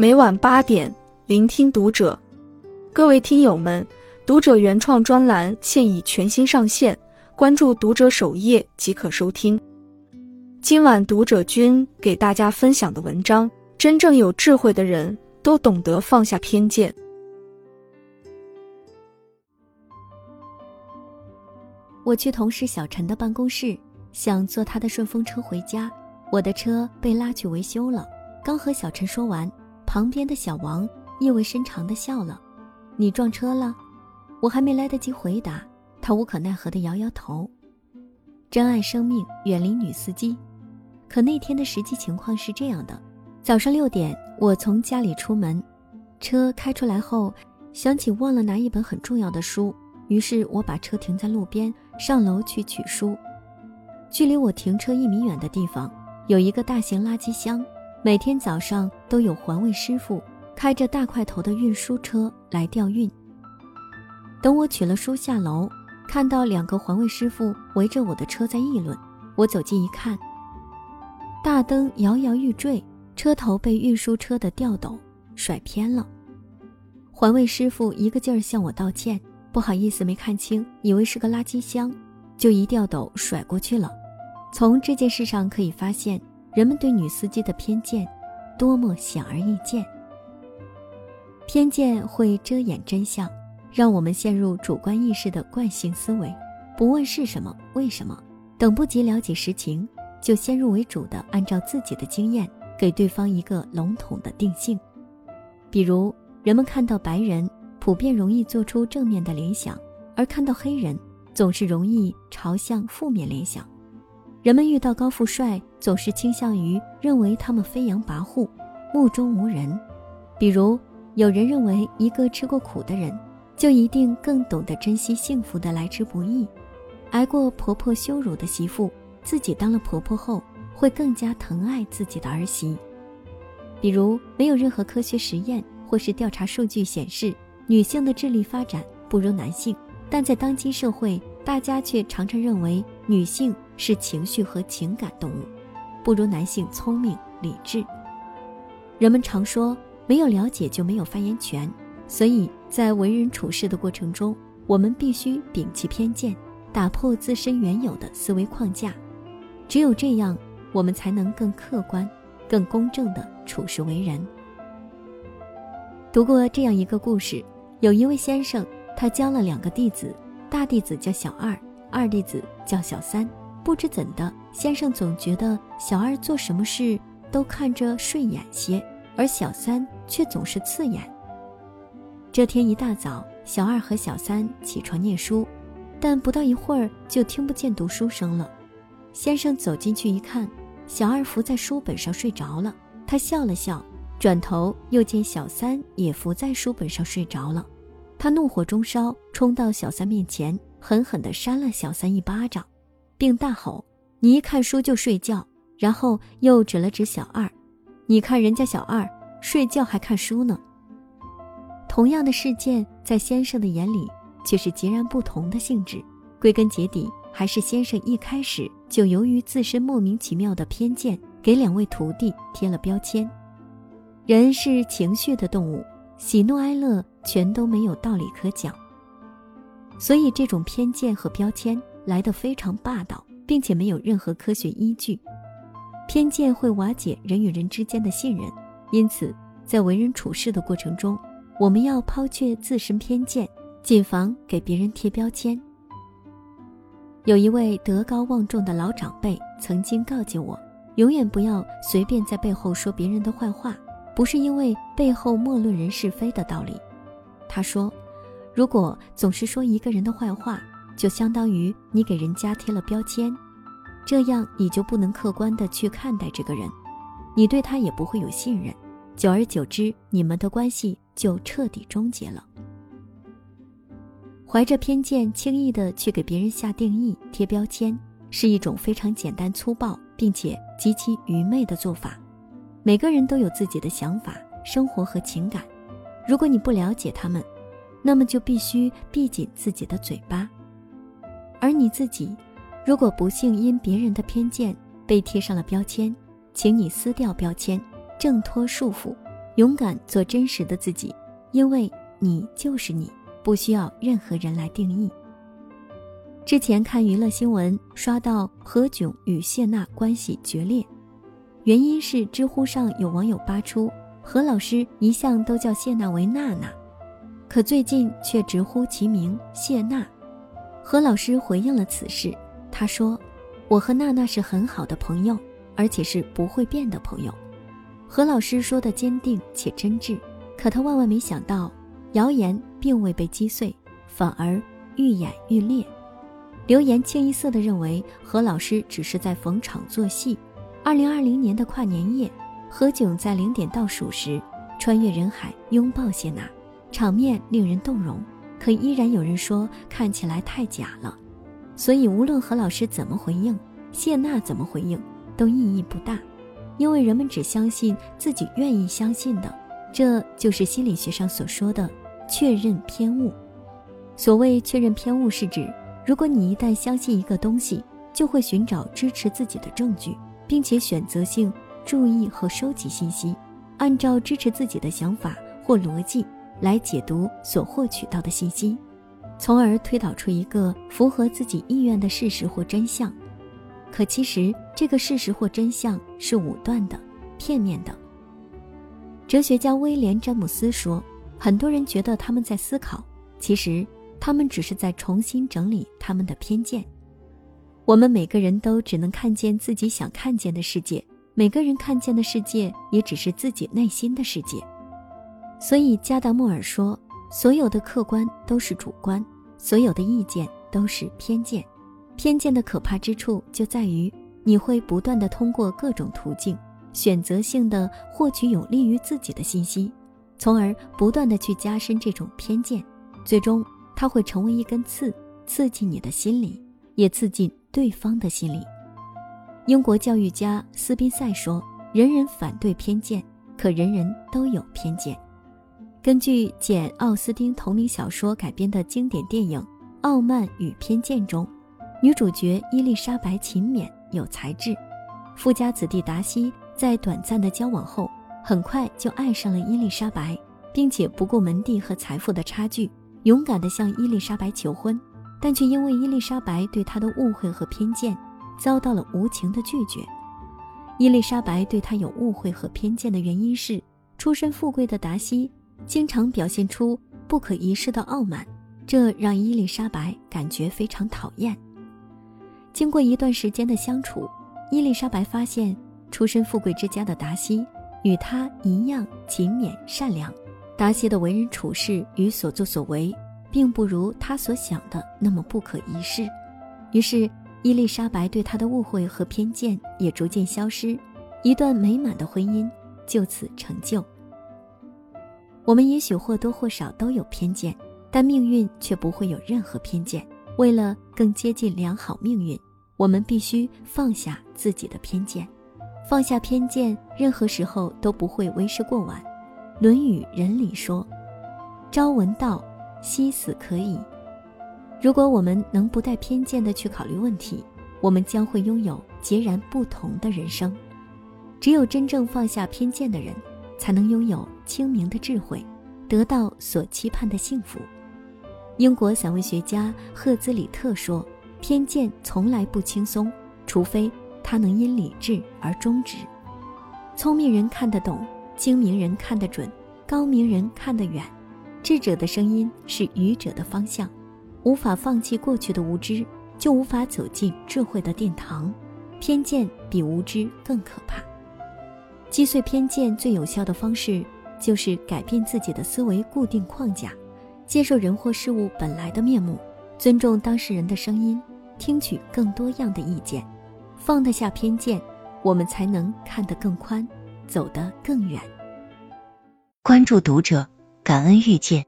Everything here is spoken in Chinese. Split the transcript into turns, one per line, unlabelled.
每晚八点，聆听读者。各位听友们，读者原创专栏现已全新上线，关注读者首页即可收听。今晚读者君给大家分享的文章：真正有智慧的人都懂得放下偏见。
我去同事小陈的办公室，想坐他的顺风车回家。我的车被拉去维修了。刚和小陈说完，旁边的小王意味深长的笑了：“你撞车了？”我还没来得及回答，他无可奈何的摇摇头。珍爱生命，远离女司机。可那天的实际情况是这样的：早上六点，我从家里出门，车开出来后，想起忘了拿一本很重要的书。于是我把车停在路边，上楼去取书。距离我停车一米远的地方，有一个大型垃圾箱。每天早上都有环卫师傅开着大块头的运输车来吊运。等我取了书下楼，看到两个环卫师傅围着我的车在议论。我走近一看，大灯摇摇欲坠，车头被运输车的吊斗甩偏了。环卫师傅一个劲儿向我道歉。不好意思，没看清，以为是个垃圾箱，就一吊斗甩过去了。从这件事上可以发现，人们对女司机的偏见多么显而易见。偏见会遮掩真相，让我们陷入主观意识的惯性思维，不问是什么、为什么，等不及了解实情，就先入为主的按照自己的经验给对方一个笼统的定性。比如，人们看到白人。普遍容易做出正面的联想，而看到黑人总是容易朝向负面联想。人们遇到高富帅，总是倾向于认为他们飞扬跋扈、目中无人。比如，有人认为一个吃过苦的人，就一定更懂得珍惜幸福的来之不易。挨过婆婆羞辱的媳妇，自己当了婆婆后，会更加疼爱自己的儿媳。比如，没有任何科学实验或是调查数据显示。女性的智力发展不如男性，但在当今社会，大家却常常认为女性是情绪和情感动物，不如男性聪明理智。人们常说，没有了解就没有发言权，所以在为人处事的过程中，我们必须摒弃偏见，打破自身原有的思维框架。只有这样，我们才能更客观、更公正地处事为人。读过这样一个故事。有一位先生，他教了两个弟子，大弟子叫小二，二弟子叫小三。不知怎的，先生总觉得小二做什么事都看着顺眼些，而小三却总是刺眼。这天一大早，小二和小三起床念书，但不到一会儿就听不见读书声了。先生走进去一看，小二伏在书本上睡着了。他笑了笑。转头又见小三也伏在书本上睡着了，他怒火中烧，冲到小三面前，狠狠地扇了小三一巴掌，并大吼：“你一看书就睡觉！”然后又指了指小二：“你看人家小二睡觉还看书呢。”同样的事件在先生的眼里却是截然不同的性质。归根结底，还是先生一开始就由于自身莫名其妙的偏见，给两位徒弟贴了标签。人是情绪的动物，喜怒哀乐全都没有道理可讲，所以这种偏见和标签来得非常霸道，并且没有任何科学依据。偏见会瓦解人与人之间的信任，因此在为人处事的过程中，我们要抛却自身偏见，谨防给别人贴标签。有一位德高望重的老长辈曾经告诫我，永远不要随便在背后说别人的坏话。不是因为背后莫论人是非的道理，他说，如果总是说一个人的坏话，就相当于你给人家贴了标签，这样你就不能客观的去看待这个人，你对他也不会有信任，久而久之，你们的关系就彻底终结了。怀着偏见，轻易的去给别人下定义、贴标签，是一种非常简单粗暴，并且极其愚昧的做法。每个人都有自己的想法、生活和情感，如果你不了解他们，那么就必须闭紧自己的嘴巴。而你自己，如果不幸因别人的偏见被贴上了标签，请你撕掉标签，挣脱束缚，勇敢做真实的自己，因为你就是你，不需要任何人来定义。之前看娱乐新闻，刷到何炅与谢娜关系决裂，原因是知乎上有网友扒出何老师一向都叫谢娜为娜娜，可最近却直呼其名谢娜。何老师回应了此事，他说：“我和娜娜是很好的朋友，而且是不会变的朋友。”何老师说的坚定且真挚，可他万万没想到，谣言并未被击碎，反而愈演愈烈。流言清一色地认为何老师只是在逢场作戏。二零二零年的跨年夜，何炅在零点倒数时穿越人海拥抱谢娜，场面令人动容。可依然有人说看起来太假了，所以无论何老师怎么回应，谢娜怎么回应，都意义不大。因为人们只相信自己愿意相信的，这就是心理学上所说的确认偏误。所谓确认偏误，是指如果你一旦相信一个东西，就会寻找支持自己的证据，并且选择性注意和收集信息，按照支持自己的想法或逻辑来解读所获取到的信息，从而推导出一个符合自己意愿的事实或真相。可其实，这个事实或真相是武断的、片面的。哲学家威廉·詹姆斯说：“很多人觉得他们在思考，其实他们只是在重新整理他们的偏见。我们每个人都只能看见自己想看见的世界，每个人看见的世界也只是自己内心的世界。所以，加达默尔说：所有的客观都是主观，所有的意见都是偏见。”偏见的可怕之处就在于，你会不断的通过各种途径，选择性的获取有利于自己的信息，从而不断的去加深这种偏见，最终它会成为一根刺，刺进你的心里，也刺进对方的心里。英国教育家斯宾塞说：“人人反对偏见，可人人都有偏见。”根据简·奥斯汀同名小说改编的经典电影《傲慢与偏见》中。女主角伊丽莎白勤勉有才智，富家子弟达西在短暂的交往后，很快就爱上了伊丽莎白，并且不顾门第和财富的差距，勇敢地向伊丽莎白求婚，但却因为伊丽莎白对他的误会和偏见，遭到了无情的拒绝。伊丽莎白对他有误会和偏见的原因是，出身富贵的达西经常表现出不可一世的傲慢，这让伊丽莎白感觉非常讨厌。经过一段时间的相处，伊丽莎白发现，出身富贵之家的达西与她一样勤勉善良。达西的为人处事与所作所为，并不如他所想的那么不可一世。于是，伊丽莎白对他的误会和偏见也逐渐消失，一段美满的婚姻就此成就。我们也许或多或少都有偏见，但命运却不会有任何偏见。为了更接近良好命运。我们必须放下自己的偏见，放下偏见，任何时候都不会为时过晚。《论语·仁》里说：“朝闻道，夕死可矣。”如果我们能不带偏见的去考虑问题，我们将会拥有截然不同的人生。只有真正放下偏见的人，才能拥有清明的智慧，得到所期盼的幸福。英国散文学家赫兹里特说。偏见从来不轻松，除非他能因理智而终止。聪明人看得懂，精明人看得准，高明人看得远。智者的声音是愚者的方向。无法放弃过去的无知，就无法走进智慧的殿堂。偏见比无知更可怕。击碎偏见最有效的方式，就是改变自己的思维固定框架，接受人或事物本来的面目。尊重当事人的声音，听取更多样的意见，放得下偏见，我们才能看得更宽，走得更远。
关注读者，感恩遇见。